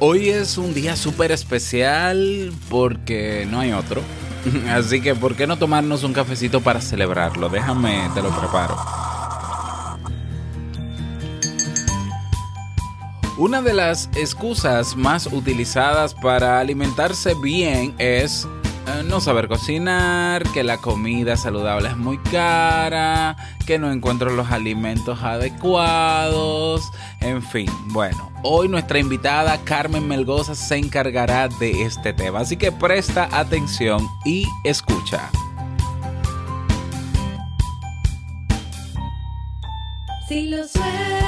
Hoy es un día súper especial porque no hay otro. Así que, ¿por qué no tomarnos un cafecito para celebrarlo? Déjame, te lo preparo. Una de las excusas más utilizadas para alimentarse bien es no saber cocinar, que la comida saludable es muy cara, que no encuentro los alimentos adecuados, en fin, bueno, hoy nuestra invitada Carmen Melgoza se encargará de este tema, así que presta atención y escucha. Si lo sueñas,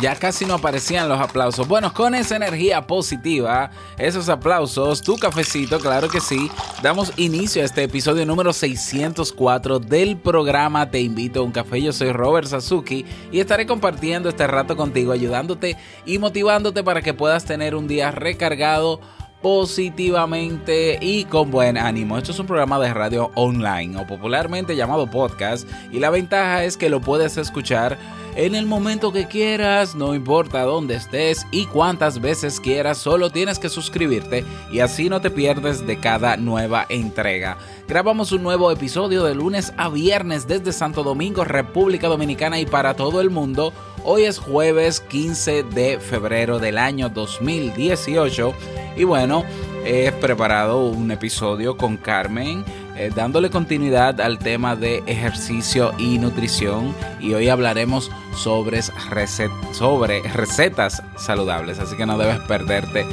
Ya, casi no aparecían los aplausos. Bueno, con esa energía positiva, esos aplausos, tu cafecito, claro que sí, damos inicio a este episodio número 604 del programa Te invito a un café. Yo soy Robert Sasuki y estaré compartiendo este rato contigo, ayudándote y motivándote para que puedas tener un día recargado positivamente y con buen ánimo. Esto es un programa de radio online o popularmente llamado podcast y la ventaja es que lo puedes escuchar en el momento que quieras, no importa dónde estés y cuántas veces quieras, solo tienes que suscribirte y así no te pierdes de cada nueva entrega. Grabamos un nuevo episodio de lunes a viernes desde Santo Domingo, República Dominicana y para todo el mundo. Hoy es jueves 15 de febrero del año 2018 y bueno, he preparado un episodio con Carmen eh, dándole continuidad al tema de ejercicio y nutrición y hoy hablaremos sobre, recet sobre recetas saludables, así que no debes perderte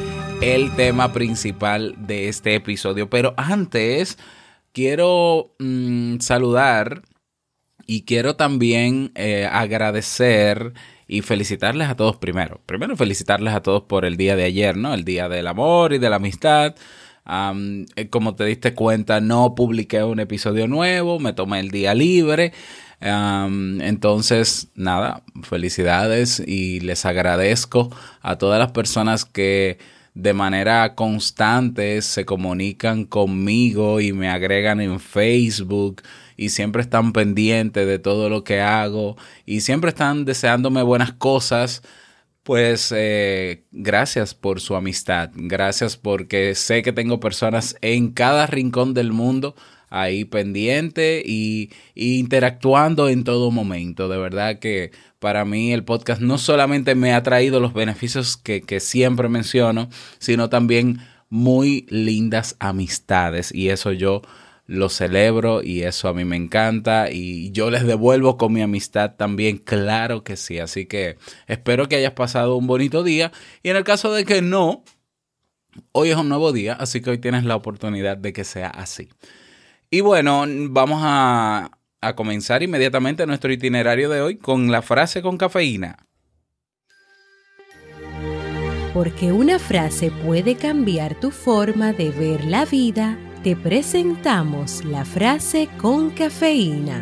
el tema principal de este episodio. Pero antes quiero mm, saludar y quiero también eh, agradecer y felicitarles a todos primero. Primero felicitarles a todos por el día de ayer, ¿no? El día del amor y de la amistad. Um, como te diste cuenta, no publiqué un episodio nuevo, me tomé el día libre. Entonces, nada, felicidades y les agradezco a todas las personas que de manera constante se comunican conmigo y me agregan en Facebook y siempre están pendientes de todo lo que hago y siempre están deseándome buenas cosas. Pues eh, gracias por su amistad, gracias porque sé que tengo personas en cada rincón del mundo ahí pendiente y, interactuando en todo momento. De verdad que para mí el podcast no solamente me ha traído los beneficios que siempre menciono, sino también muy lindas amistades y eso yo lo celebro y eso a mí me encanta y yo les devuelvo con mi amistad también, claro que sí. Así que espero que hayas pasado un bonito día y en el caso de que no, hoy es un nuevo día, así que hoy tienes la oportunidad de que sea así. Y bueno, vamos a, a comenzar inmediatamente nuestro itinerario de hoy con la frase con cafeína. Porque una frase puede cambiar tu forma de ver la vida, te presentamos la frase con cafeína.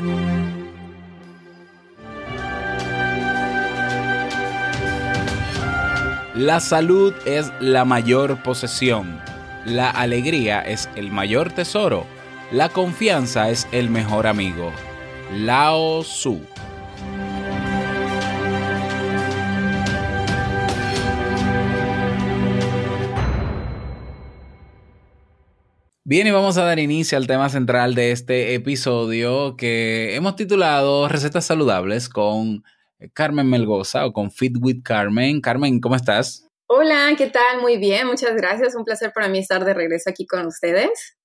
La salud es la mayor posesión. La alegría es el mayor tesoro. La confianza es el mejor amigo. Lao Su. Bien, y vamos a dar inicio al tema central de este episodio que hemos titulado Recetas Saludables con Carmen Melgoza o con Fit with Carmen. Carmen, ¿cómo estás? Hola, ¿qué tal? Muy bien, muchas gracias. Un placer para mí estar de regreso aquí con ustedes.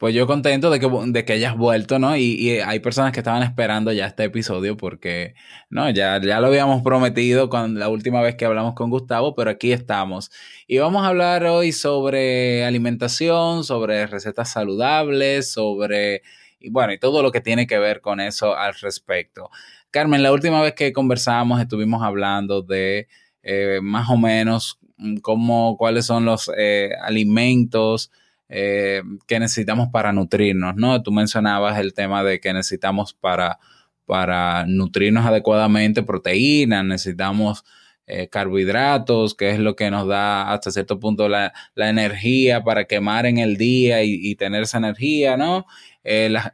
Pues yo contento de que, de que hayas vuelto, ¿no? Y, y hay personas que estaban esperando ya este episodio porque, no, ya, ya lo habíamos prometido con la última vez que hablamos con Gustavo, pero aquí estamos. Y vamos a hablar hoy sobre alimentación, sobre recetas saludables, sobre, y bueno, y todo lo que tiene que ver con eso al respecto. Carmen, la última vez que conversamos estuvimos hablando de eh, más o menos mm, cómo, cuáles son los eh, alimentos eh, que necesitamos para nutrirnos, ¿no? Tú mencionabas el tema de que necesitamos para, para nutrirnos adecuadamente proteínas, necesitamos eh, carbohidratos, que es lo que nos da hasta cierto punto la, la energía para quemar en el día y, tener esa energía, ¿no? Eh, las,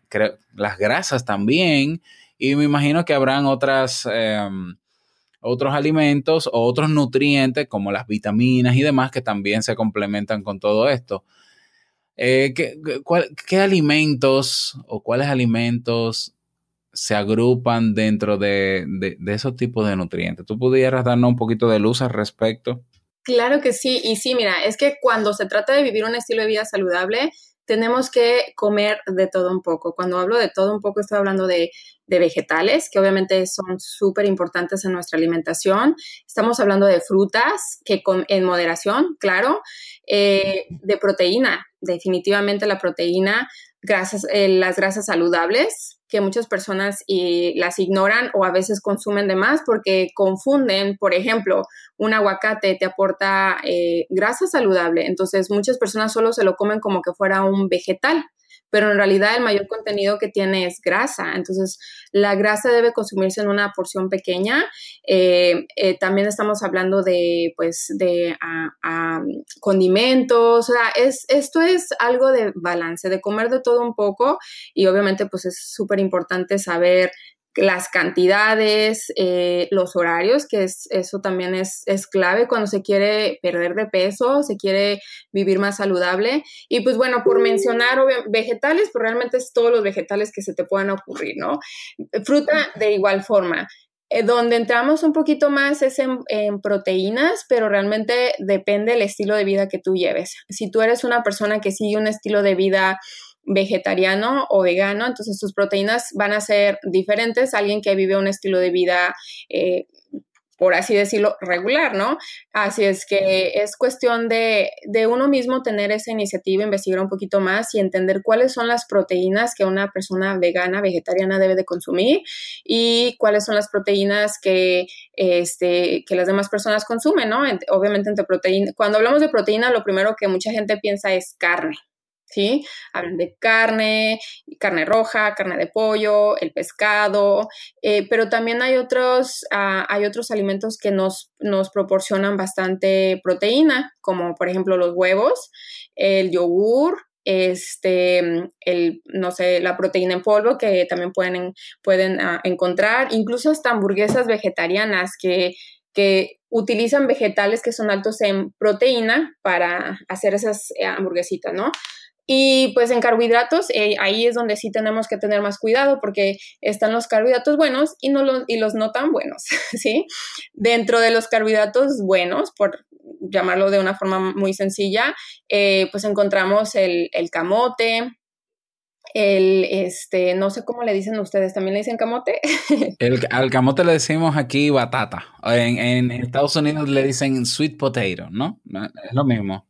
las, grasas también, y me imagino que habrán otras... Eh, otros alimentos o otros nutrientes como las vitaminas y demás que también se complementan con todo esto. Eh, ¿qué, cuál, ¿Qué alimentos o cuáles alimentos se agrupan dentro de, de, de, esos tipos de nutrientes? ¿Tú pudieras darnos un poquito de luz al respecto? Claro que sí, y sí, mira, es que cuando se trata de vivir un estilo de vida saludable, tenemos que comer de todo un poco. Cuando hablo de todo un poco, estoy hablando de, de vegetales, que obviamente son súper importantes en nuestra alimentación. Estamos hablando de frutas, que con, en moderación, claro. Eh, de proteína, definitivamente la proteína, grasas, eh, las grasas saludables, que muchas personas y las ignoran o a veces consumen de más porque confunden, por ejemplo, un aguacate te aporta eh, grasa saludable, entonces muchas personas solo se lo comen como que fuera un vegetal, pero en realidad el mayor contenido que tiene es grasa. Entonces, la grasa debe consumirse en una porción pequeña. Eh, eh, también estamos hablando de, pues, de a, a condimentos. O sea, es, esto es algo de balance, de comer de todo un poco y obviamente, pues, es súper importante saber las cantidades, eh, los horarios, que es, eso también es, es, clave cuando se quiere perder de peso, se quiere vivir más saludable. Y pues bueno, por mencionar vegetales, pues realmente es todos los vegetales que se te puedan ocurrir, ¿no? Fruta de igual forma. Eh, donde entramos un poquito más es en, en, proteínas, pero realmente depende del estilo de vida que tú lleves. Si tú eres una persona que sigue un estilo de vida vegetariano o vegano, entonces sus proteínas van a ser diferentes a alguien que vive un estilo de vida, eh, por así decirlo, regular, ¿no? Así es que es cuestión de, de, uno mismo tener esa iniciativa, investigar un poquito más y entender cuáles son las proteínas que una persona vegana, vegetariana debe de consumir y cuáles son las proteínas que, este, que las demás personas consumen, ¿no? Obviamente entre proteína, cuando hablamos de proteína, lo primero que mucha gente piensa es carne, ¿sí? Hablan de carne, carne roja, carne de pollo, el pescado, eh, pero también hay otros, uh, hay otros alimentos que nos, nos proporcionan bastante proteína, como por ejemplo los huevos, el yogur, este, el, no sé, la proteína en polvo que también pueden, pueden uh, encontrar, incluso hasta hamburguesas vegetarianas que, que utilizan vegetales que son altos en proteína para hacer esas eh, hamburguesitas, ¿no? Y pues en carbohidratos, eh, ahí es donde sí tenemos que tener más cuidado porque están los carbohidratos buenos y, no los, y los no tan buenos, ¿sí? Dentro de los carbohidratos buenos, por llamarlo de una forma muy sencilla, eh, pues encontramos el, el camote, el, este, no sé cómo le dicen ustedes, ¿también le dicen camote? el, al camote le decimos aquí batata. En, en Estados Unidos le dicen sweet potato, ¿no? Es lo mismo.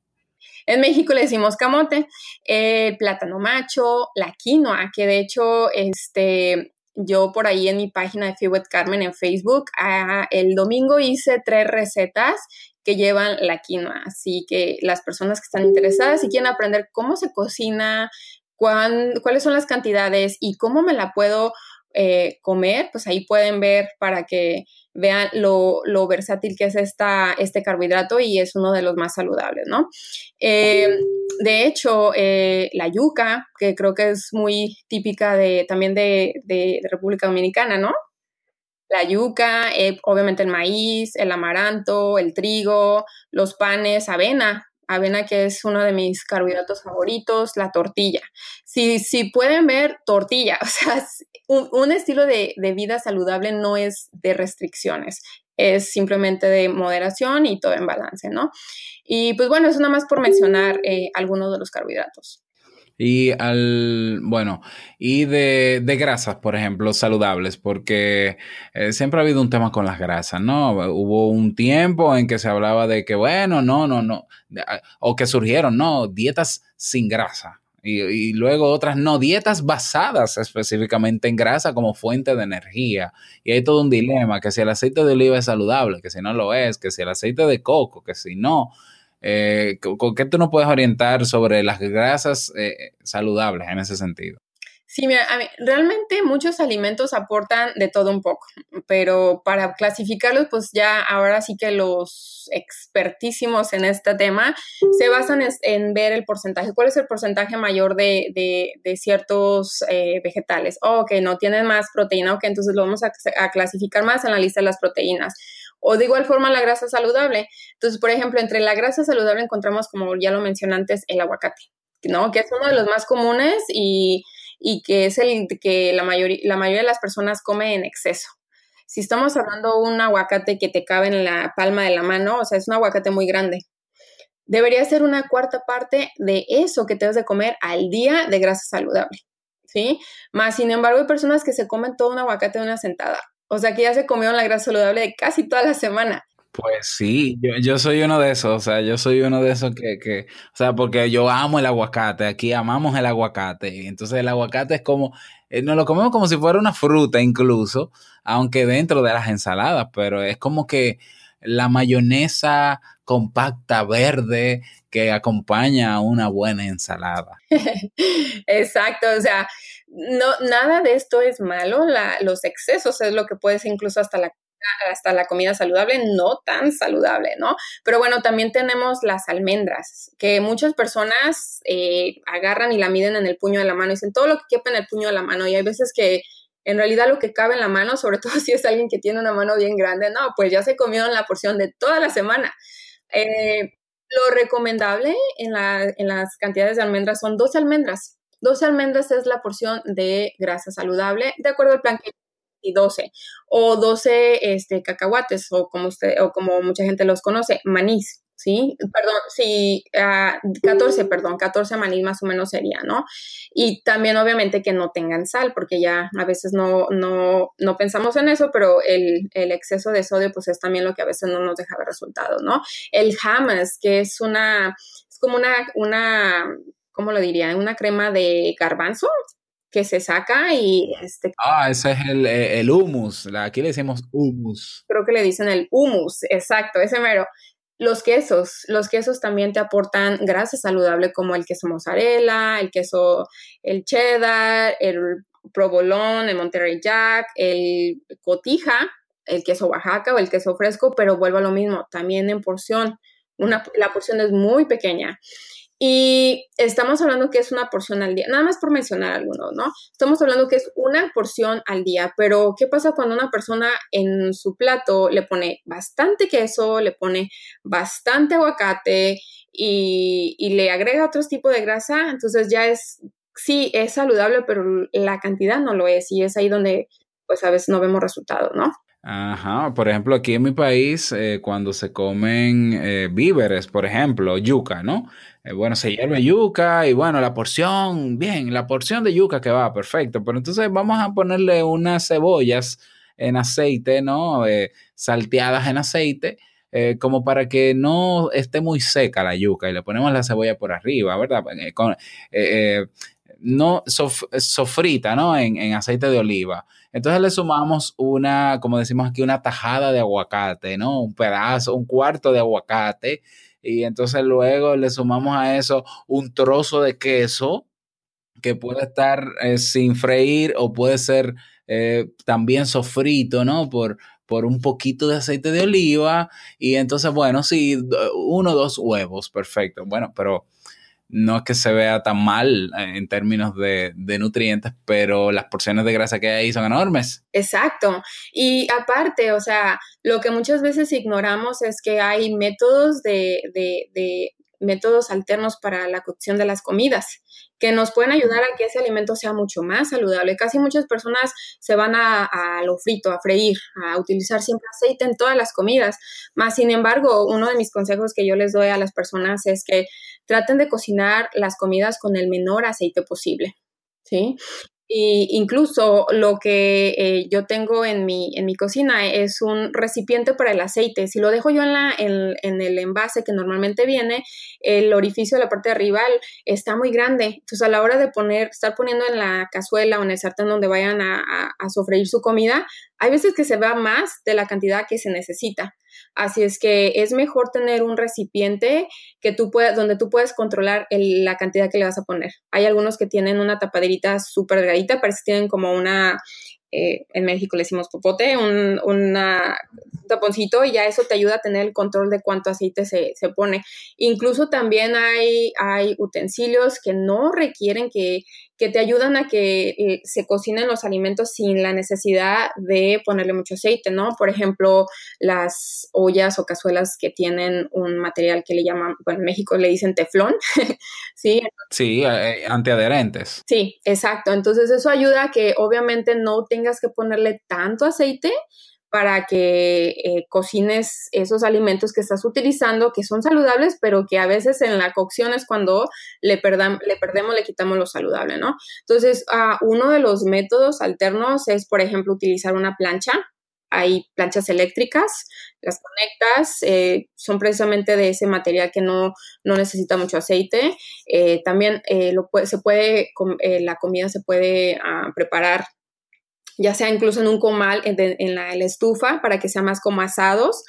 En México le decimos camote, el plátano macho, la quinoa, que de hecho, este, yo por ahí en mi página de Fiwet Carmen en Facebook, ah, el domingo hice tres recetas que llevan la quinoa. Así que las personas que están interesadas y quieren aprender cómo se cocina, cuán, cuáles son las cantidades y cómo me la puedo eh, comer, pues ahí pueden ver para que vean lo, versátil que es esta, este carbohidrato y es uno de los más saludables, ¿no? Eh, de hecho, eh, la yuca, que creo que es muy típica de, también de, de, de República Dominicana, ¿no? La yuca, eh, obviamente el maíz, el amaranto, el trigo, los panes, avena, avena que es uno de mis carbohidratos favoritos, la tortilla. Si, si pueden ver, tortilla, o sea, un, estilo de, vida saludable no es de restricciones. es simplemente de moderación y todo en balance, ¿no? Y pues bueno, eso nada más por mencionar eh, algunos de los carbohidratos. Y al, bueno, y de, grasas, por ejemplo, saludables, porque eh, siempre ha habido un tema con las grasas, ¿no? Hubo un tiempo en que se hablaba de que, bueno, no, no, no, ah, o que surgieron, no, dietas sin grasa. Y, y luego otras no, dietas basadas específicamente en grasa como fuente de energía. Y hay todo un dilema, que si el aceite de oliva es saludable, que si no lo es, que si el aceite de coco, que si no. Eh, ¿con, qué tú nos puedes orientar sobre las grasas eh, saludables en ese sentido? Sí, mira, a mí, realmente muchos alimentos aportan de todo un poco, pero para clasificarlos, pues ya ahora sí que los expertísimos en este tema se basan en, en ver el porcentaje, cuál es el porcentaje mayor de, de, de ciertos eh, vegetales. Oh, ok, no tienen más proteína, ok, entonces lo vamos a, a clasificar más en la lista de las proteínas. O de igual forma la grasa saludable. Entonces, por ejemplo, entre la grasa saludable encontramos, como ya lo mencioné antes, el aguacate, ¿no? Que es uno de los más comunes y y que es el que la, mayoría la mayoría de las personas come en exceso. Si estamos hablando de un aguacate que te cabe en la palma de la mano, o sea, es un aguacate muy grande, debería ser una cuarta parte de eso que te debes de comer al día de grasa saludable, ¿sí? Más, sin embargo, hay personas que se comen todo un aguacate de una sentada, o sea, que ya se comieron la grasa saludable de casi toda la semana. Pues sí, yo, yo soy uno de esos, o sea, yo soy uno de esos que, que, o sea, porque yo amo el aguacate, aquí amamos el aguacate, entonces el aguacate es como, eh, nos lo comemos como si fuera una fruta incluso, aunque dentro de las ensaladas, pero es como que la mayonesa compacta verde que acompaña a una buena ensalada. Exacto, o sea, no, nada de esto es malo, la, los excesos es lo que puede ser incluso hasta la hasta la comida saludable, no tan saludable, ¿no? Pero bueno, también tenemos las almendras, que muchas personas eh, agarran y la miden en el puño de la mano y dicen todo lo que quepa en el puño de la mano. Y hay veces que en realidad lo que cabe en la mano, sobre todo si es alguien que tiene una mano bien grande, no, pues ya se comieron la porción de toda la semana. Eh, lo recomendable en, la, en las cantidades de almendras son 12 almendras. 12 almendras es la porción de grasa saludable, de acuerdo al plan que y 12 o 12 este, cacahuates o como usted o como mucha gente los conoce, manís, ¿sí? Perdón, sí, uh, 14, perdón, 14 manís más o menos sería, ¿no? Y también obviamente que no tengan sal, porque ya a veces no, no, no pensamos en eso, pero el, el, exceso de sodio pues es también lo que a veces no nos deja ver resultados, ¿no? El hummus, que es una, es como una, una, ¿cómo lo diría? Una crema de garbanzo, que se saca y este ah ese es el, el humus aquí le decimos humus. Creo que le dicen el humus exacto ese mero. Los quesos los quesos también te aportan grasa saludable como el queso mozzarella el queso el cheddar el provolón el monterrey jack el cotija el queso oaxaca o el queso fresco pero vuelvo a lo mismo también en porción. Una, la porción es muy pequeña y estamos hablando que es una porción al día, nada más por mencionar algunos, ¿no? Estamos hablando que es una porción al día, pero ¿qué pasa cuando una persona en su plato le pone bastante queso, le pone bastante aguacate y, y le agrega otro tipo de grasa? Entonces ya es, sí, es saludable, pero la cantidad no lo es y es ahí donde pues a veces no vemos resultados, ¿no? Ajá, por ejemplo, aquí en mi país, eh, cuando se comen eh, víveres, por ejemplo, yuca, ¿no? Eh, bueno, se hierve yuca y bueno, la porción, bien, la porción de yuca que va, perfecto, pero entonces vamos a ponerle unas cebollas en aceite, ¿no? Salteadas en aceite, como para que no esté muy seca la yuca y le ponemos la cebolla por arriba, ¿verdad? Con, no sof sofrita, ¿no? En, en aceite de oliva. Entonces le sumamos una, como decimos aquí, una tajada de aguacate, ¿no? Un pedazo, un cuarto de aguacate. Y entonces luego le sumamos a eso un trozo de queso que puede estar eh, sin freír o puede ser eh, también sofrito, ¿no? Por, por un poquito de aceite de oliva. Y entonces, bueno, sí, uno o dos huevos, perfecto. Bueno, pero no es que se vea tan mal en términos de, de, nutrientes, pero las porciones de grasa que hay son enormes. Exacto. Y aparte, o sea, lo que muchas veces ignoramos es que hay métodos de, de, de métodos alternos para la cocción de las comidas que nos pueden ayudar a que ese alimento sea mucho más saludable. Casi muchas personas se van a, a lo frito, a freír, a utilizar siempre aceite en todas las comidas. Más sin embargo, uno de mis consejos que yo les doy a las personas es que traten de cocinar las comidas con el menor aceite posible. ¿Sí? Y incluso lo que eh, yo tengo en mi, en mi cocina es un recipiente para el aceite. Si lo dejo yo en, la, en, en, el envase que normalmente viene, el orificio de la parte de arriba está muy grande. Entonces a la hora de poner, estar poniendo en la cazuela o en el sartén donde vayan a, a, a sofreír su comida, hay veces que se va más de la cantidad que se necesita. Así es que es mejor tener un recipiente que tú donde tú puedes controlar la cantidad que le vas a poner. Hay algunos que tienen una tapaderita súper delgadita, parece que tienen como una, eh, en México le decimos popote, un una taponcito y ya eso te ayuda a tener el control de cuánto aceite se, se pone. Incluso también hay, hay utensilios que no requieren que, que te ayudan a que eh, se cocinen los alimentos sin la necesidad de ponerle mucho aceite, ¿no? Por ejemplo, las ollas o cazuelas que tienen un material que le llaman, bueno, en México le dicen teflón, ¿sí? Sí, eh, antiadherentes. Sí, exacto. Entonces eso ayuda a que obviamente no tengas que ponerle tanto aceite para que eh, cocines esos alimentos que estás utilizando, que son saludables, pero que a veces en la cocción es cuando le, perdemos, le quitamos lo saludable, ¿no? Entonces, uh, uno de los métodos alternos es, por ejemplo, utilizar una plancha. Hay planchas eléctricas, las conectas, eh, son precisamente de ese material que no, no necesita mucho aceite. Eh, también eh, se puede, la comida se puede uh, preparar ya sea incluso en un comal, en, en, la, en, la, estufa, para que sea más como asados,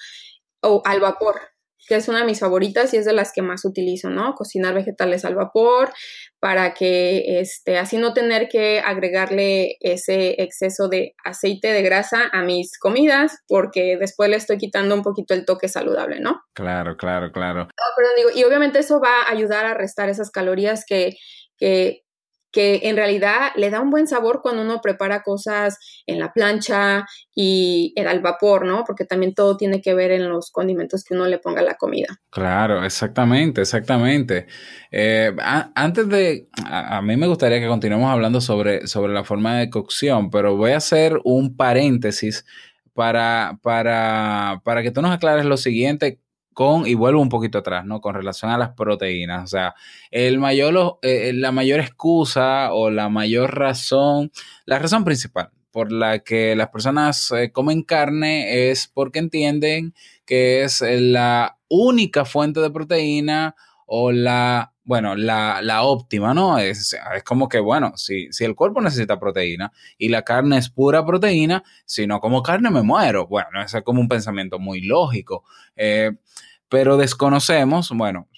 o al vapor, que es una de mis favoritas y es de las que más utilizo, ¿no? Cocinar vegetales al vapor, para que este, así no tener que agregarle ese exceso de aceite, de grasa a mis comidas, porque después le estoy quitando un poquito el toque saludable, ¿no? Claro, claro, claro. No, pero digo, y obviamente eso va a ayudar a restar esas calorías que, que que en realidad le da un buen sabor cuando uno prepara cosas en la plancha y al vapor, ¿no? Porque también todo tiene que ver en los condimentos que uno le ponga a la comida. Claro, exactamente, exactamente. Eh, antes de, a, a, mí me gustaría que continuemos hablando sobre, sobre la forma de cocción, pero voy a hacer un paréntesis para, para, para que tú nos aclares lo siguiente con, y vuelvo un poquito atrás, ¿no? Con relación a las proteínas. O sea, el mayor, eh, la mayor excusa o la mayor razón, la razón principal por la que las personas eh, comen carne es porque entienden que es la única fuente de proteína o la, bueno, la, la óptima, ¿no? Es, es, como que, bueno, si, si el cuerpo necesita proteína y la carne es pura proteína, si no como carne me muero. Bueno, ese es como un pensamiento muy lógico. Eh, pero desconocemos, bueno,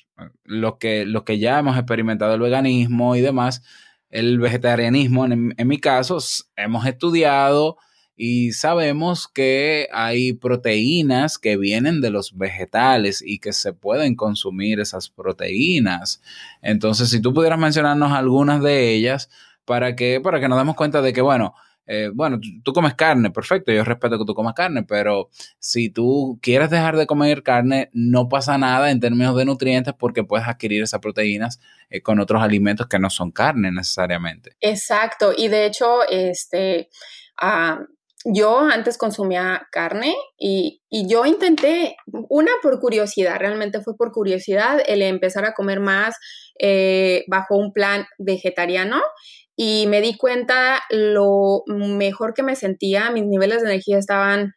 lo que, lo que ya hemos experimentado el veganismo y demás, el vegetarianismo, en, en mi caso, hemos estudiado y sabemos que hay proteínas que vienen de los vegetales y que se pueden consumir esas proteínas. Entonces, si tú pudieras mencionarnos algunas de ellas para que, para que nos demos cuenta de que, bueno, eh, bueno, tú, comes carne, perfecto, yo respeto que tú comas carne, pero si tú quieres dejar de comer carne, no pasa nada en términos de nutrientes porque puedes adquirir esas proteínas eh, con otros alimentos que no son carne necesariamente. Exacto, y de hecho, este... Uh, yo antes consumía carne y, y, yo intenté, una por curiosidad, realmente fue por curiosidad el empezar a comer más eh, bajo un plan vegetariano y me di cuenta lo mejor que me sentía, mis niveles de energía estaban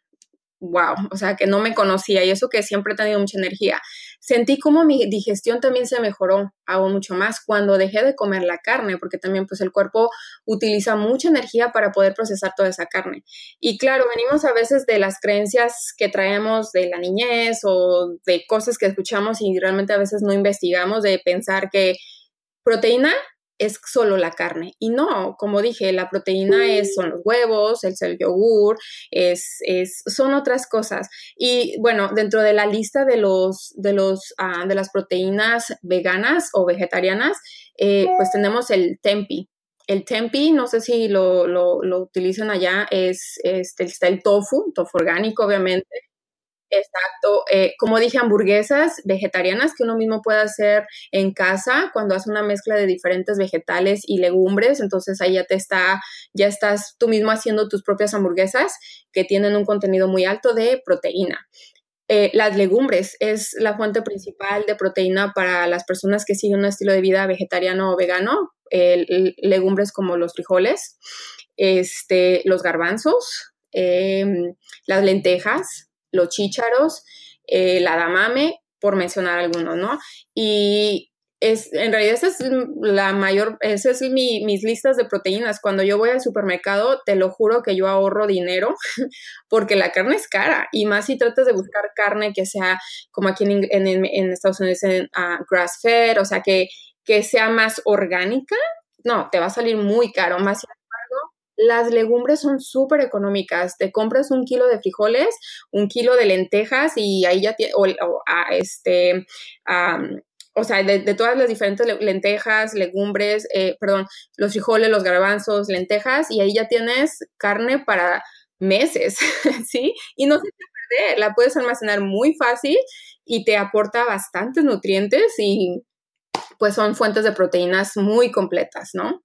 wow, o sea, que no me conocía y eso que siempre he tenido mucha energía. Sentí como mi digestión también se mejoró aún mucho más cuando dejé de comer la carne, porque también pues el cuerpo utiliza mucha energía para poder procesar toda esa carne. Y claro, venimos a veces de las creencias que traemos de la niñez o de cosas que escuchamos y realmente a veces no investigamos de pensar que proteína es solo la carne. Y no, como dije, la proteína es, son los huevos, es el yogur, es, es, son otras cosas. Y bueno, dentro de la lista de, los, de, los, uh, de las proteínas veganas o vegetarianas, eh, pues tenemos el tempi. El tempi, no sé si lo, lo, lo utilizan allá, es, es, está el tofu, tofu orgánico, obviamente Exacto. Eh, como dije, hamburguesas vegetarianas que uno mismo puede hacer en casa cuando hace una mezcla de diferentes vegetales y legumbres. Entonces ahí ya te está, ya estás tú mismo haciendo tus propias hamburguesas que tienen un contenido muy alto de proteína. Eh, las legumbres es la fuente principal de proteína para las personas que siguen un estilo de vida vegetariano o vegano. Legumbres como los frijoles, este, los garbanzos, em, las lentejas, los chícharos, eh, la damame, por mencionar algunos, ¿no? Y es, en realidad esa es la mayor, esas es mi, mis listas de proteínas. Cuando yo voy al supermercado, te lo juro que yo ahorro dinero porque la carne es cara y más si tratas de buscar carne que sea como aquí en, Estados Unidos en uh, grass fed, o sea, que, que sea más orgánica, no, te va a salir muy caro. Más embargo, las legumbres son súper económicas. Te compras un kilo de frijoles, un kilo de lentejas y ahí ya tiene, o, a este, o sea, de, todas las diferentes lentejas, legumbres, eh, perdón, los frijoles, los garbanzos, lentejas, y ahí ya tienes carne para meses, ¿sí? Y no se te perder, la puedes almacenar muy fácil y te aporta bastantes nutrientes y pues son fuentes de proteínas muy completas, ¿no?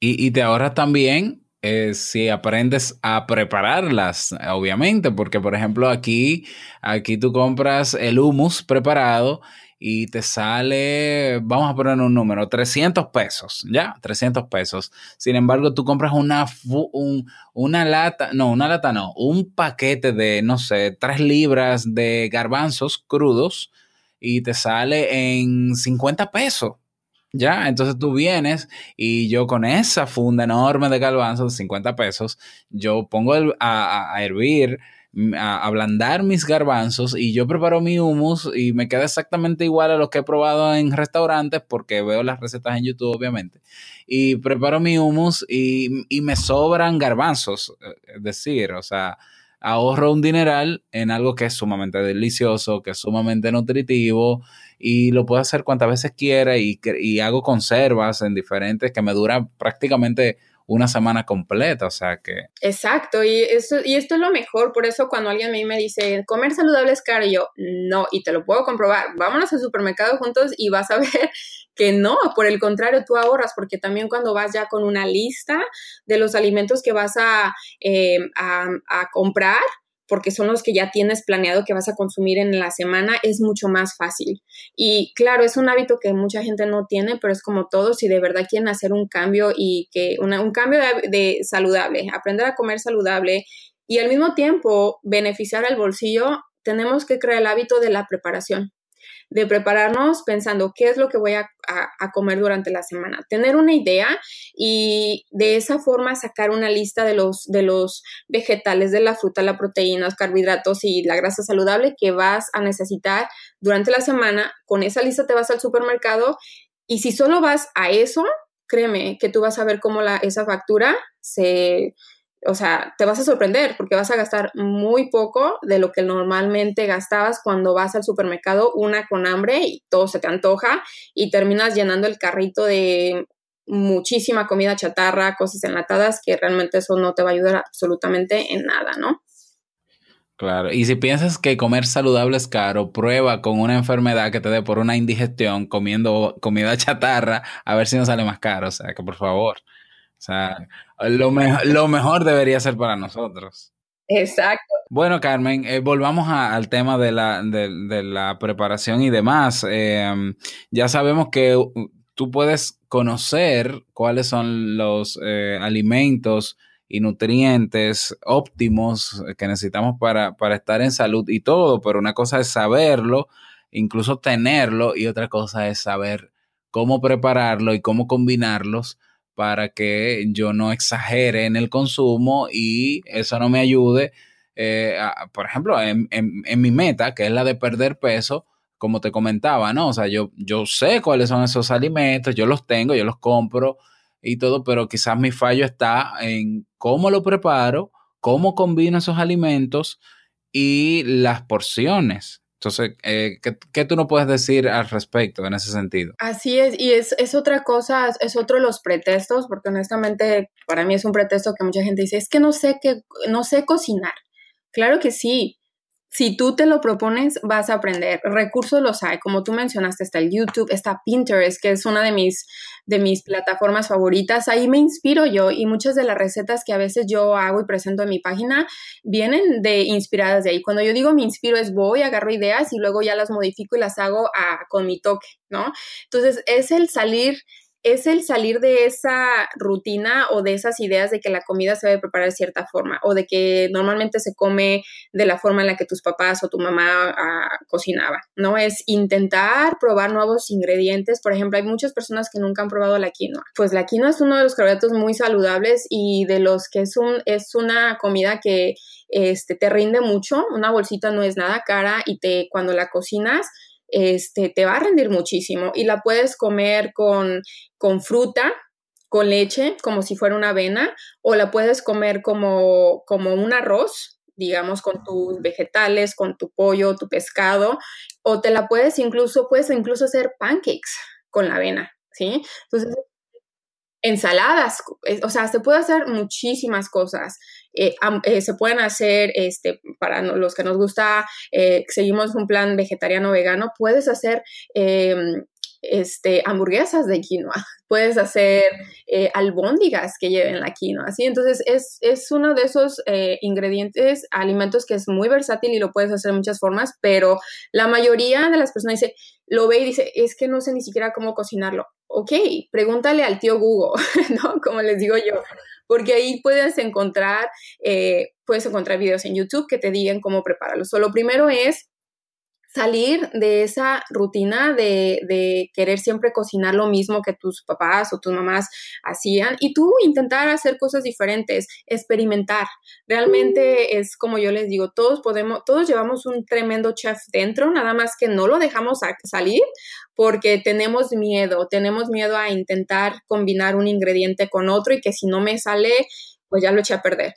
Y, y te ahorras también eh, si aprendes a prepararlas, obviamente, porque por ejemplo aquí, aquí tú compras el hummus preparado y te sale, vamos a poner un número, 300 pesos, ¿ya? 300 pesos. Sin embargo, tú compras una, un, una lata, no, una lata no, un paquete de, no sé, 3 libras de garbanzos crudos y te sale en 50 pesos. Ya, entonces tú vienes y yo con esa funda enorme de garbanzos de 50 pesos, yo pongo a, hervir a ablandar mis garbanzos y yo preparo mi hummus y me queda exactamente igual a lo que he probado en restaurantes porque veo las recetas en YouTube obviamente. Y preparo mi hummus y, y me sobran garbanzos, es decir, o sea, ahorro un dineral en algo que es sumamente delicioso, que es sumamente nutritivo y lo puedo hacer cuantas veces quiera y, y hago conservas en diferentes que me duran prácticamente una semana completa, o sea que... Exacto, y, eso, y esto es lo mejor, por eso cuando alguien a mí me dice, comer saludable es caro, y yo, no, y te lo puedo comprobar, vámonos al supermercado juntos y vas a ver que no, por el contrario, tú ahorras, porque también cuando vas ya con una lista de los alimentos que vas a, eh, a, a comprar, porque son los que ya tienes planeado que vas a consumir en la semana, es mucho más fácil. Y claro, es un hábito que mucha gente no tiene, pero es como todo, si de verdad quieren hacer un cambio y que una, un cambio de, saludable, aprender a comer saludable y al mismo tiempo beneficiar al bolsillo, tenemos que crear el hábito de la preparación de prepararnos pensando qué es lo que voy a, a, comer durante la semana, tener una idea y de esa forma sacar una lista de los, de los vegetales, de la fruta, la proteína, los carbohidratos y la grasa saludable que vas a necesitar durante la semana. Con esa lista te vas al supermercado y si solo vas a eso, créeme que tú vas a ver cómo la, esa factura se o sea, te vas a sorprender porque vas a gastar muy poco de lo que normalmente gastabas cuando vas al supermercado, una con hambre y todo se te antoja y terminas llenando el carrito de muchísima comida chatarra, cosas enlatadas, que realmente eso no te va a ayudar absolutamente en nada, ¿no? Claro, y si piensas que comer saludable es caro, prueba con una enfermedad que te dé por una indigestión comiendo comida chatarra, a ver si no sale más caro, o sea, que por favor. O sea, lo, me lo mejor debería ser para nosotros. Exacto. Bueno, Carmen, eh, volvamos a, al tema de la, de, de la, preparación y demás. Eh, ya sabemos que tú puedes conocer cuáles son los eh, alimentos y nutrientes óptimos que necesitamos para, para estar en salud y todo, pero una cosa es saberlo, incluso tenerlo, y otra cosa es saber cómo prepararlo y cómo combinarlos para que yo no exagere en el consumo y eso no me ayude, eh, a, por ejemplo, en, en, en, mi meta, que es la de perder peso, como te comentaba, ¿no? O sea, yo, yo sé cuáles son esos alimentos, yo los tengo, yo los compro y todo, pero quizás mi fallo está en cómo lo preparo, cómo combino esos alimentos y las porciones. Entonces, eh, ¿qué, ¿qué, tú no puedes decir al respecto en ese sentido? Así es, y es, es otra cosa, es otro de los pretextos, porque honestamente para mí es un pretexto que mucha gente dice, es que no sé que, no sé cocinar. Claro que sí, si tú te lo propones, vas a aprender. Recursos los hay, como tú mencionaste, está el YouTube, está Pinterest, que es una de mis, de mis plataformas favoritas. Ahí me inspiro yo y muchas de las recetas que a veces yo hago y presento en mi página vienen de inspiradas de ahí. Cuando yo digo me inspiro es voy, agarro ideas y luego ya las modifico y las hago a, con mi toque, ¿no? Entonces es el salir es el salir de esa rutina o de esas ideas de que la comida se debe preparar de cierta forma o de que normalmente se come de la forma en la que tus papás o tu mamá ah, cocinaba, ¿no? Es intentar probar nuevos ingredientes. Por ejemplo, hay muchas personas que nunca han probado la quinoa. Pues la quinoa es uno de los carbohidratos muy saludables y de los que es, un, es una comida que este, te rinde mucho. Una bolsita no es nada cara y te, cuando la cocinas, este, te va a rendir muchísimo y la puedes comer con, con fruta, con leche, como si fuera una avena, o la puedes comer como, como un arroz, digamos, con tus vegetales, con tu pollo, tu pescado, o te la puedes incluso, puedes incluso hacer pancakes con la avena, ¿sí? Entonces, ensaladas, eh, o sea, se puede hacer muchísimas cosas. Eh, eh, se pueden hacer, este, para los que nos gusta, seguimos un plan vegetariano vegano, puedes hacer em, este, hamburguesas de quinoa, puedes hacer albóndigas que lleven la quinoa, ¿sí? Entonces es, es uno de esos ingredientes, alimentos que es muy versátil y lo puedes hacer de muchas formas, pero la mayoría de las personas dice, lo ve y dice, es que no sé ni siquiera cómo cocinarlo ok, pregúntale al tío Google, ¿no? Como les digo yo, porque ahí puedes encontrar, eh, puedes encontrar videos en YouTube que te digan cómo prepararlo. So, lo primero es salir de esa rutina de, querer siempre cocinar lo mismo que tus papás o tus mamás hacían y tú intentar hacer cosas diferentes, experimentar. Realmente es como yo les digo, todos podemos, todos llevamos un tremendo chef dentro, nada más que no lo dejamos salir porque tenemos miedo, tenemos miedo a intentar combinar un ingrediente con otro y que si no me sale, pues ya lo eché a perder.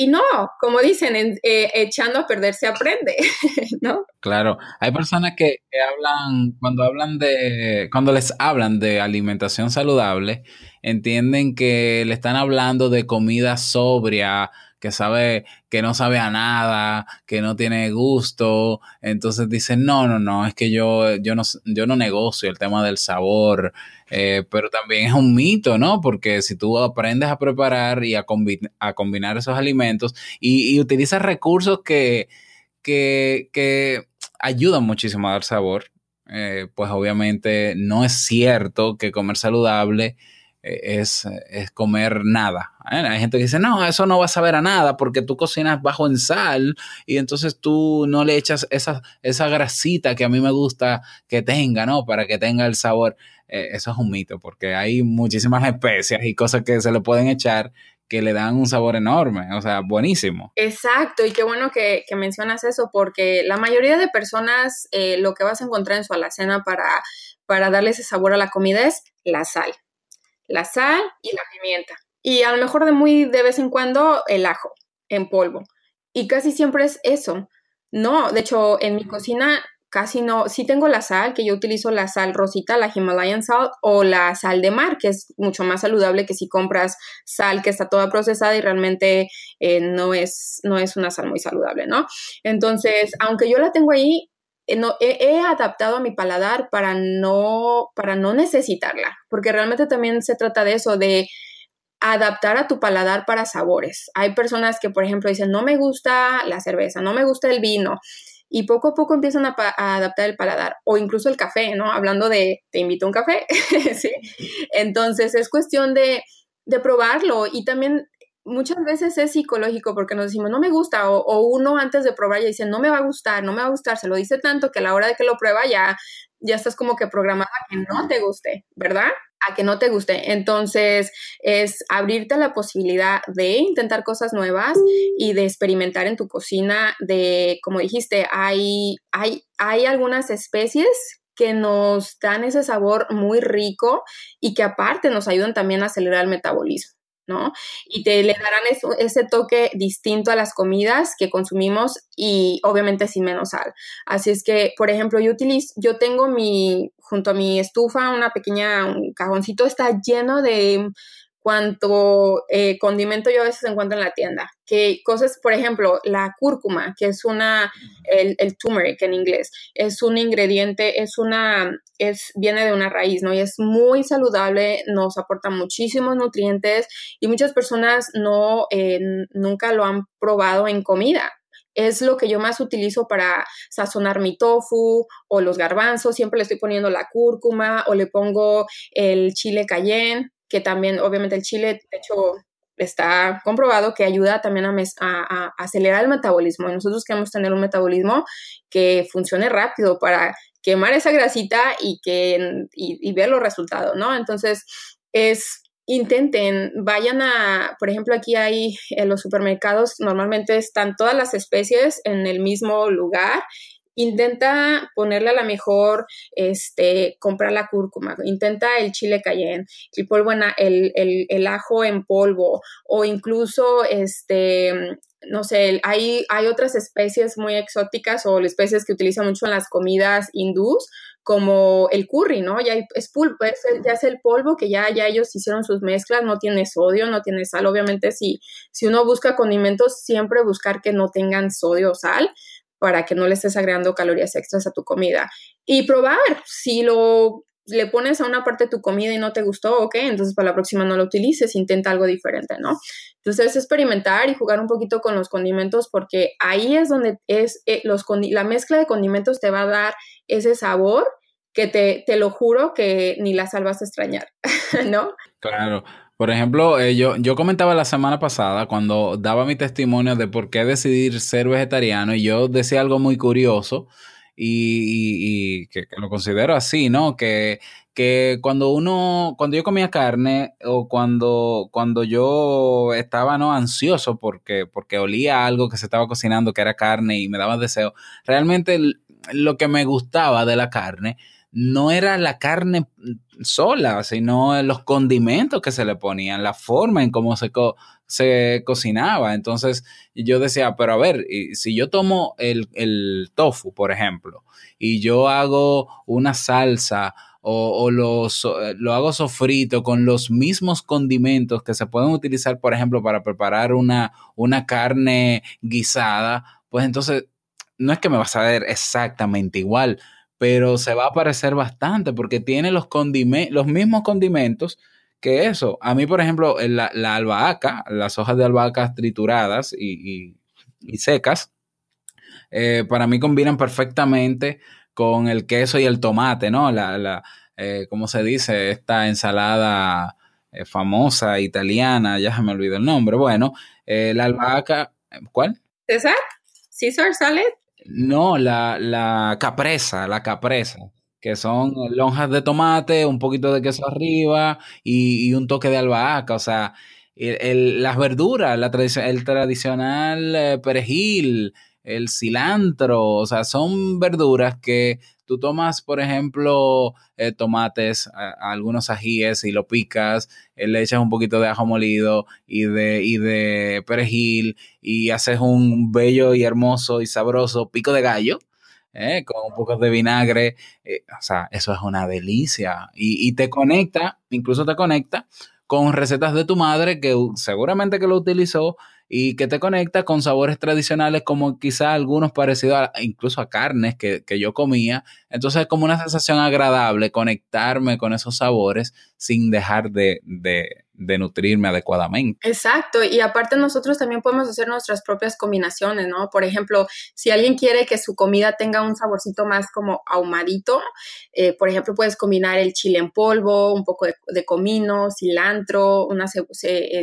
Y no, como dicen, eh, echando a perder se aprende, ¿no? Claro, hay personas que, hablan, cuando hablan de, cuando les hablan de alimentación saludable, entienden que le están hablando de comida sobria, que sabe, que no sabe a nada, que no tiene gusto. Entonces dicen, no, no, no, es que yo, yo no, yo no negocio el tema del sabor. Eh, pero también es un mito, ¿no? Porque si tú aprendes a preparar y a, a combinar esos alimentos y, utilizas recursos que, que, que, ayudan muchísimo a dar sabor, eh, pues obviamente no es cierto que comer saludable eh, es, es, comer nada. Hay gente que dice, no, eso no va a saber a nada porque tú cocinas bajo en sal y entonces tú no le echas esa, esa grasita que a mí me gusta que tenga, ¿no? Para que tenga el sabor. Eh, eso es un mito, porque hay muchísimas especias y cosas que se le pueden echar que le dan un sabor enorme, o sea, buenísimo. Exacto, y qué bueno que, mencionas eso, porque la mayoría de personas eh, lo que vas a encontrar en su alacena para, para darle ese sabor a la comida es la sal, la sal y la pimienta. Y a lo mejor de muy de vez en cuando el ajo en polvo. Y casi siempre es eso. No, de hecho, en mi cocina casi no, sí tengo la sal, que yo utilizo la sal rosita, la Himalayan salt, o la sal de mar, que es mucho más saludable que si compras sal que está toda procesada y realmente eh, no, es, no es una sal muy saludable, ¿no? Entonces, aunque yo la tengo ahí, eh, no, he, adaptado a mi paladar para no, para no necesitarla, porque realmente también se trata de eso, de adaptar a tu paladar para sabores. Hay personas que, por ejemplo, dicen, no me gusta la cerveza, no me gusta el vino, y poco a poco empiezan a, adaptar el paladar o incluso el café, ¿no? Hablando de te invito a un café, ¿sí? Entonces es cuestión de, de, probarlo y también muchas veces es psicológico porque nos decimos no me gusta o, o, uno antes de probar ya dice no me va a gustar, no me va a gustar, se lo dice tanto que a la hora de que lo prueba ya, ya estás como que programada a que no te guste, ¿verdad? a que no te guste. Entonces, es abrirte a la posibilidad de intentar cosas nuevas y de experimentar en tu cocina, de, como dijiste, hay, hay, hay algunas especies que nos dan ese sabor muy rico y que aparte nos ayudan también a acelerar el metabolismo. ¿No? Y te le darán ese toque distinto a las comidas que consumimos y obviamente sin menos sal. Así es que, por ejemplo, yo utilizo, yo tengo mi, junto a mi estufa, una pequeña, cajoncito está lleno de cuanto eh, condimento yo a veces encuentro en la tienda. Que cosas, por ejemplo, la cúrcuma, que es una, el, el turmeric en inglés, es un ingrediente, es una, es, viene de una raíz, ¿no? Y es muy saludable, nos aporta muchísimos nutrientes y muchas personas no, eh, nunca lo han probado en comida es lo que yo más utilizo para sazonar mi tofu o los garbanzos. Siempre le estoy poniendo la cúrcuma o le pongo el chile cayenne, que también, obviamente, el chile, de hecho, está comprobado que ayuda también a, a, acelerar el metabolismo. Y nosotros queremos tener un metabolismo que funcione rápido para quemar esa grasita y, que, y, y ver los resultados, ¿no? Entonces, es intenten, vayan a, por ejemplo, aquí hay en los supermercados, normalmente están todas las especies en el mismo lugar. Intenta ponerle a la mejor, este, comprar la cúrcuma, intenta el chile cayenne, el polvo, en, el, el, el ajo en polvo, o incluso, este, no sé, hay, hay otras especies muy exóticas o especies que utilizan mucho en las comidas hindús, como el curry, ¿no? Ya es pulpo, ya es el polvo que ya, ya ellos hicieron sus mezclas, no tiene sodio, no tiene sal. Obviamente, si, si uno busca condimentos, siempre buscar que no tengan sodio o sal para que no le estés agregando calorías extras a tu comida. Y probar, si lo le pones a una parte de tu comida y no te gustó, ok, entonces para la próxima no lo utilices, intenta algo diferente, ¿no? Entonces experimentar y jugar un poquito con los condimentos porque ahí es donde es eh, los la mezcla de condimentos te va a dar ese sabor que te, te lo juro que ni la sal vas a extrañar, ¿no? Claro. Por ejemplo, eh, yo, yo comentaba la semana pasada cuando daba mi testimonio de por qué decidir ser vegetariano y yo decía algo muy curioso y, y, que, que, lo considero así, ¿no? Que, que cuando uno, cuando yo comía carne o cuando, cuando yo estaba no ansioso porque, porque olía algo que se estaba cocinando que era carne y me daba deseo, realmente lo que me gustaba de la carne no era la carne sola, sino los condimentos que se le ponían, la forma en cómo se, co se cocinaba. Entonces yo decía, pero a ver, si yo tomo el, el tofu, por ejemplo, y yo hago una salsa o, lo, hago sofrito con los mismos condimentos que se pueden utilizar, por ejemplo, para preparar una, una carne guisada, pues entonces no es que me va a saber exactamente igual, pero se va a parecer bastante porque tiene los, los mismos condimentos que eso. A mí, por ejemplo, la, la albahaca, las hojas de albahaca trituradas y, y, secas, eh, para mí combinan perfectamente con el queso y el tomate, ¿no? La, la eh, ¿cómo se dice? Esta ensalada eh, famosa italiana, ya se me olvidó el nombre. Bueno, la albahaca, ¿cuál? ¿César? ¿César salad? No, la, la capresa, la capresa, que son lonjas de tomate, un poquito de queso arriba y, y un toque de albahaca, o sea, el, las verduras, la tradici el tradicional eh, perejil, el cilantro, o sea, son verduras que tú tomas, por ejemplo, eh, tomates, algunos ajíes y lo picas, eh, le echas un poquito de ajo molido y de, y de perejil y haces un bello y hermoso y sabroso pico de gallo. Eh, con un poco de vinagre, o sea, eso es una delicia y, y te conecta, incluso te conecta con recetas de tu madre que seguramente que lo utilizó y que te conecta con sabores tradicionales como quizá algunos parecidos incluso a carnes que, que, yo comía. Entonces es como una sensación agradable conectarme con esos sabores sin dejar de, de, de nutrirme adecuadamente. Exacto, y aparte nosotros también podemos hacer nuestras propias combinaciones, ¿no? Por ejemplo, si alguien quiere que su comida tenga un saborcito más como ahumadito, eh, por ejemplo, puedes combinar el chile en polvo, un poco de, de comino, cilantro, una ce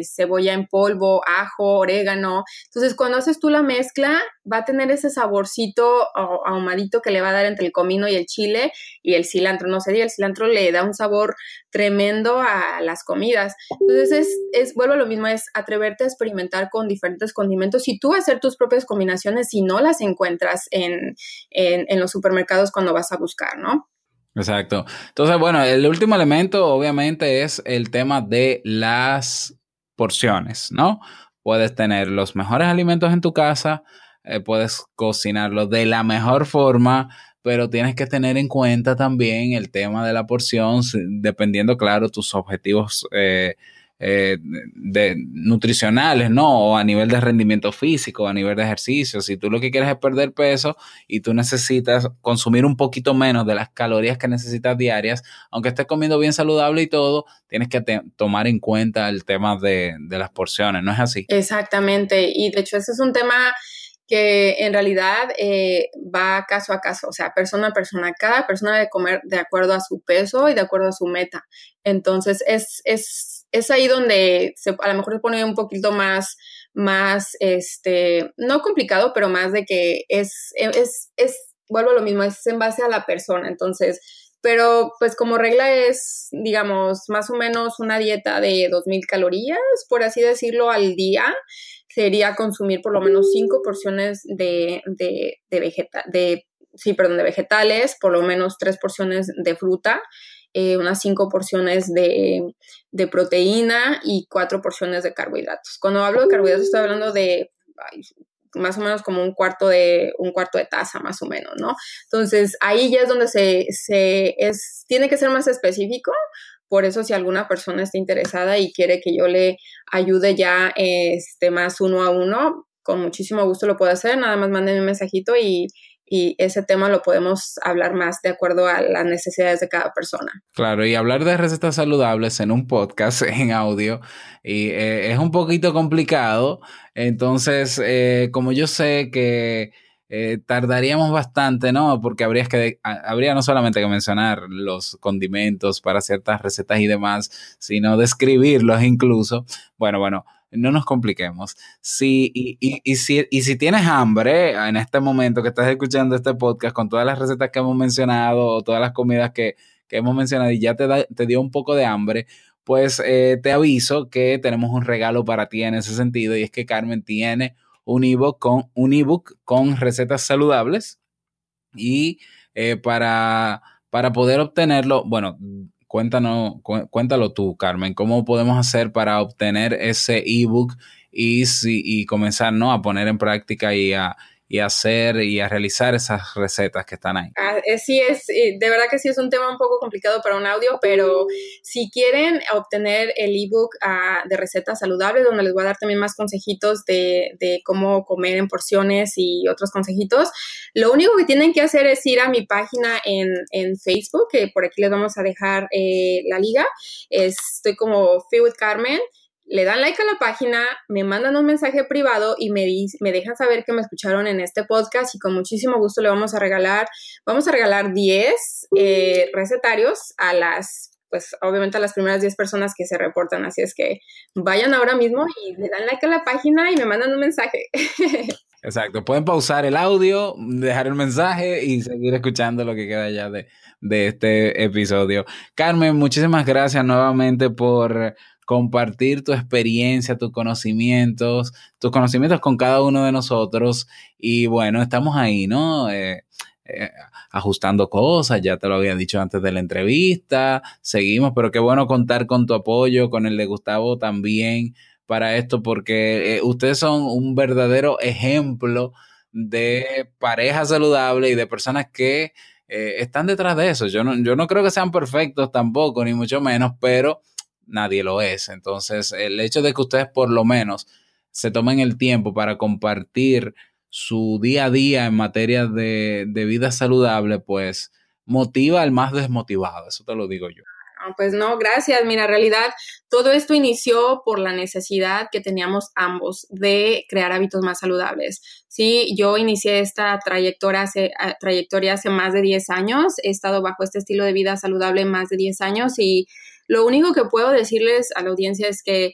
cebolla en polvo, ajo, orégano. Entonces, cuando haces tú la mezcla, va a tener ese saborcito ahumadito que le va a dar entre el comino y el chile y el cilantro. No sé, el cilantro le da un sabor tremendo a las comidas. Entonces, es, es, vuelvo a lo mismo, es atreverte a experimentar con diferentes condimentos y tú hacer tus propias combinaciones si no las encuentras en, en, en los supermercados cuando vas a buscar, ¿no? Exacto. Entonces, bueno, el último elemento obviamente es el tema de las porciones, ¿no? Puedes tener los mejores alimentos en tu casa, eh, puedes cocinarlo de la mejor forma, pero tienes que tener en cuenta también el tema de la porción, dependiendo, claro, tus objetivos eh, eh, nutricionales, ¿no? O a nivel de rendimiento físico, a nivel de ejercicio. Si tú lo que quieres es perder peso y tú necesitas consumir un poquito menos de las calorías que necesitas diarias, aunque estés comiendo bien saludable y todo, tienes que tomar en cuenta el tema de, de las porciones, ¿no es así? Exactamente, y de hecho ese es un tema que en realidad eh, va caso a caso, o sea, persona a persona. Cada persona debe comer de acuerdo a su peso y de acuerdo a su meta. Entonces, es, es, es ahí donde se, a lo mejor se pone un poquito más, más, este, no complicado, pero más de que es, es, es, vuelvo a lo mismo, es en base a la persona. Entonces, pero pues como regla es, digamos, más o menos una dieta de 2.000 calorías, por así decirlo, al día sería consumir por lo menos cinco porciones de, de, de, vegeta de, sí, perdón, de vegetales, por lo menos tres porciones de fruta, eh, unas cinco porciones de, de, proteína y cuatro porciones de carbohidratos. Cuando hablo de carbohidratos estoy hablando de más o menos como un cuarto de un cuarto de taza más o menos, ¿no? Entonces ahí ya es donde se, se es tiene que ser más específico por eso, si alguna persona está interesada y quiere que yo le ayude ya este, más uno a uno, con muchísimo gusto lo puedo hacer. Nada más mándenme un mensajito y, y ese tema lo podemos hablar más de acuerdo a las necesidades de cada persona. Claro, y hablar de recetas saludables en un podcast en audio y, eh, es un poquito complicado. Entonces, eh, como yo sé que eh, tardaríamos bastante, ¿no? Porque habría que, habría no solamente que mencionar los condimentos para ciertas recetas y demás, sino describirlos incluso. Bueno, bueno, no nos compliquemos. Si, y, si, y si tienes hambre en este momento que estás escuchando este podcast con todas las recetas que hemos mencionado o todas las comidas que, que hemos mencionado y ya te, da, te dio un poco de hambre, pues eh, te aviso que tenemos un regalo para ti en ese sentido y es que Carmen tiene un ebook con, un ebook con recetas saludables y eh, para, para poder obtenerlo, bueno, cuéntanos, cu cuéntalo tú, Carmen, ¿cómo podemos hacer para obtener ese ebook y, si, y comenzar ¿no? a poner en práctica y a, y hacer y a realizar esas recetas que están ahí. Ah, sí, es, de verdad que sí es un tema un poco complicado para un audio, pero si quieren obtener el ebook uh, de recetas saludables, donde les voy a dar también más consejitos de, de, cómo comer en porciones y otros consejitos, lo único que tienen que hacer es ir a mi página en, en Facebook, que por aquí les vamos a dejar eh, la liga. Estoy como Feel with Carmen le dan like a la página, me mandan un mensaje privado y me, me dejan saber que me escucharon en este podcast y con muchísimo gusto le vamos a regalar, vamos a regalar 10 eh, recetarios a las, pues obviamente a las primeras 10 personas que se reportan, así es que vayan ahora mismo y le dan like a la página y me mandan un mensaje. Exacto, pueden pausar el audio, dejar el mensaje y seguir escuchando lo que queda ya de, de este episodio. Carmen, muchísimas gracias nuevamente por compartir tu experiencia, tus conocimientos, tus conocimientos con cada uno de nosotros. Y bueno, estamos ahí, ¿no? Eh, eh, ajustando cosas, ya te lo había dicho antes de la entrevista, seguimos, pero qué bueno contar con tu apoyo, con el de Gustavo también para esto, porque eh, ustedes son un verdadero ejemplo de pareja saludable y de personas que eh, están detrás de eso. Yo no, yo no creo que sean perfectos tampoco, ni mucho menos, pero nadie lo es. Entonces, el hecho de que ustedes por lo menos se tomen el tiempo para compartir su día a día en materia de, vida saludable, pues motiva al más desmotivado. Eso te lo digo yo. Pues no, gracias. Mira, en realidad todo esto inició por la necesidad que teníamos ambos de crear hábitos más saludables. Sí, yo inicié esta trayectoria hace, trayectoria hace más de 10 años. He estado bajo este estilo de vida saludable más de 10 años y lo único que puedo decirles a la audiencia es que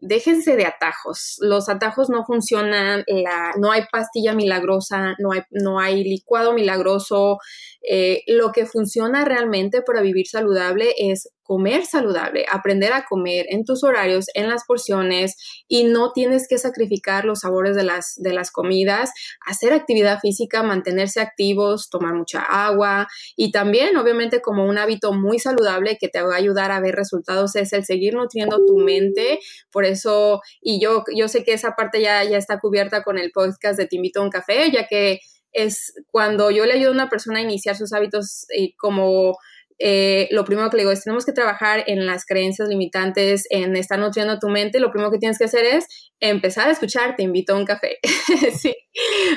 déjense de atajos. Los atajos no funcionan, la, no hay pastilla milagrosa, no hay, no hay licuado milagroso. Eh, lo que funciona realmente para vivir saludable es comer saludable, aprender a comer en tus horarios, en las porciones y no tienes que sacrificar los sabores de las, de las comidas, hacer actividad física, mantenerse activos, tomar mucha agua y también obviamente como un hábito muy saludable que te va a ayudar a ver resultados es el seguir nutriendo tu mente. Por eso, y yo, yo sé que esa parte ya, ya está cubierta con el podcast de Te invito a un café, ya que es cuando yo le ayudo a una persona a iniciar sus hábitos eh, como eh, lo primero que le digo es, tenemos que trabajar en las creencias limitantes, en estar nutriendo tu mente, lo primero que tienes que hacer es empezar a escuchar, te invito a un café. sí,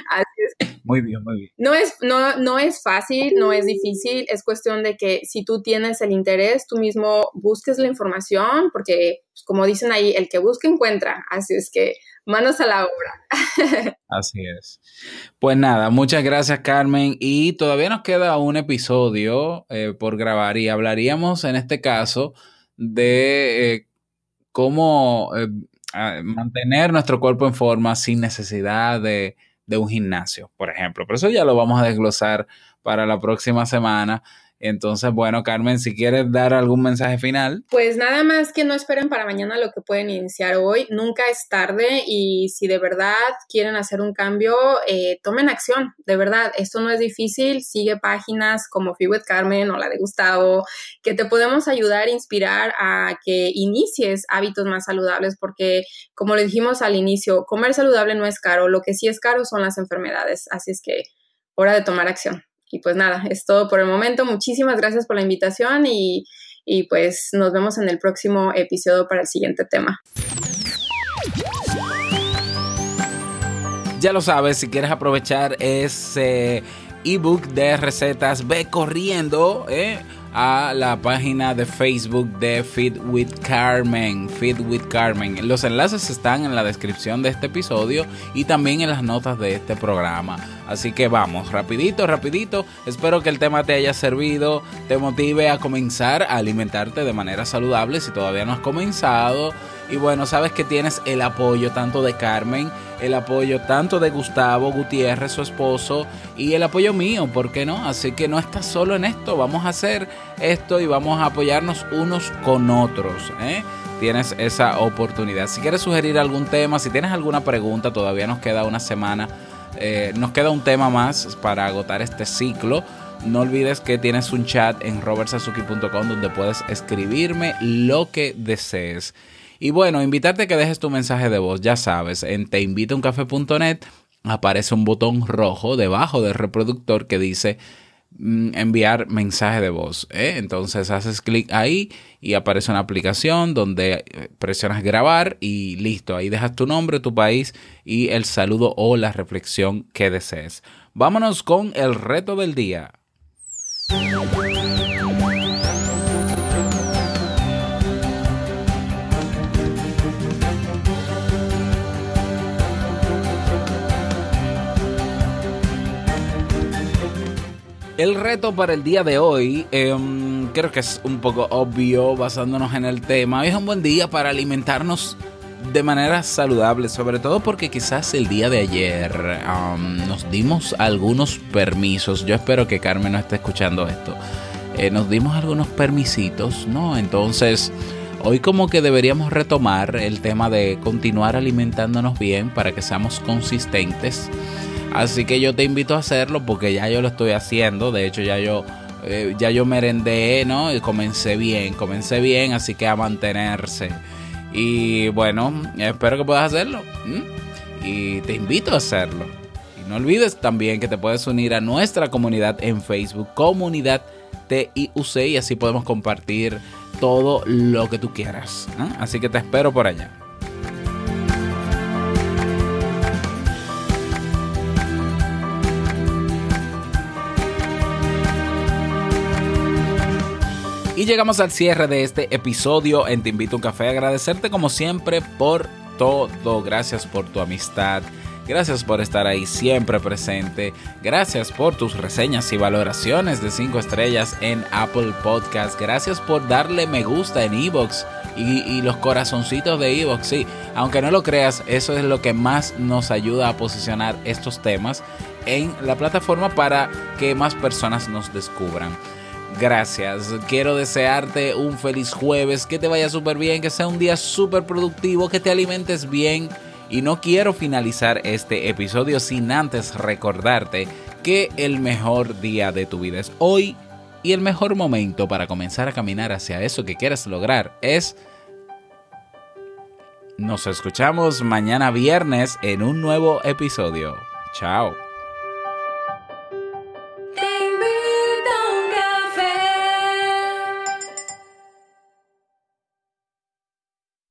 así es. Muy bien, muy bien. No es, no, no es fácil, no es difícil, es cuestión de que si tú tienes el interés, tú mismo busques la información, porque pues, como dicen ahí, el que busca encuentra, así es que manos a la obra. Así es. Pues nada, muchas gracias Carmen. Y todavía nos queda un episodio eh, por grabar y hablaríamos en este caso de eh, cómo eh, mantener nuestro cuerpo en forma sin necesidad de, de un gimnasio, por ejemplo. Pero eso ya lo vamos a desglosar para la próxima semana. Entonces, bueno, Carmen, si quieres dar algún mensaje final. Pues nada más que no esperen para mañana lo que pueden iniciar hoy. Nunca es tarde y si de verdad quieren hacer un cambio, eh, tomen acción. De verdad, esto no es difícil. Sigue páginas como Fee with Carmen o la de Gustavo, que te podemos ayudar, inspirar a que inicies hábitos más saludables, porque como le dijimos al inicio, comer saludable no es caro. Lo que sí es caro son las enfermedades. Así es que hora de tomar acción. Y pues nada, es todo por el momento. Muchísimas gracias por la invitación y, y pues nos vemos en el próximo episodio para el siguiente tema. Ya lo sabes, si quieres aprovechar ese ebook de recetas, ve corriendo eh, a la página de Facebook de Feed with Carmen. Feed with Carmen. Los enlaces están en la descripción de este episodio y también en las notas de este programa. Así que vamos, rapidito, rapidito. Espero que el tema te haya servido, te motive a comenzar a alimentarte de manera saludable si todavía no has comenzado. Y bueno, sabes que tienes el apoyo tanto de Carmen, el apoyo tanto de Gustavo Gutiérrez, su esposo, y el apoyo mío, ¿por qué no? Así que no estás solo en esto, vamos a hacer esto y vamos a apoyarnos unos con otros. ¿eh? Tienes esa oportunidad. Si quieres sugerir algún tema, si tienes alguna pregunta, todavía nos queda una semana, eh, nos queda un tema más para agotar este ciclo. No olvides que tienes un chat en robertsazuki.com donde puedes escribirme lo que desees. Y bueno, invitarte a que dejes tu mensaje de voz, ya sabes, en teinvitouncafe.net aparece un botón rojo debajo del reproductor que dice mm, enviar mensaje de voz. ¿eh? Entonces haces clic ahí y aparece una aplicación donde eh, presionas grabar y listo, ahí dejas tu nombre, tu país y el saludo o la reflexión que desees. Vámonos con el reto del día. El reto para el día de hoy, em, creo que es un poco obvio basándonos en el tema. Hoy es un buen día para alimentarnos de manera saludable, sobre todo porque quizás el día de ayer am, nos dimos algunos permisos. Yo espero que Carmen no esté escuchando esto. Eh, nos dimos algunos permisitos, ¿no? Entonces, hoy como que deberíamos retomar el tema de continuar alimentándonos bien para que seamos consistentes. Así que yo te invito a hacerlo porque ya yo lo estoy haciendo. De hecho, ya yo, eh, ya yo merendé, ¿no? Y comencé bien, comencé bien, así que a mantenerse. Y bueno, espero que puedas hacerlo. Y te invito a hacerlo. Y no olvides también que te puedes unir a nuestra comunidad en Facebook, comunidad TIUC, y así podemos compartir todo lo que tú quieras. Así que te espero por allá. Y llegamos al cierre de este episodio en Te Invito a un Café. Agradecerte como siempre por todo. Gracias por tu amistad. Gracias por estar ahí siempre presente. Gracias por tus reseñas y valoraciones de 5 estrellas en Apple Podcast. Gracias por darle me gusta en Evox y, y los corazoncitos de Evox. Sí, aunque no lo creas, eso es lo que más nos ayuda a posicionar estos temas en la plataforma para que más personas nos descubran. Gracias. Quiero desearte un feliz jueves, que te vaya súper bien, que sea un día súper productivo, que te alimentes bien. Y no quiero finalizar este episodio sin antes recordarte que el mejor día de tu vida es hoy y el mejor momento para comenzar a caminar hacia eso que quieres lograr es... Nos escuchamos mañana viernes en un nuevo episodio. Chao.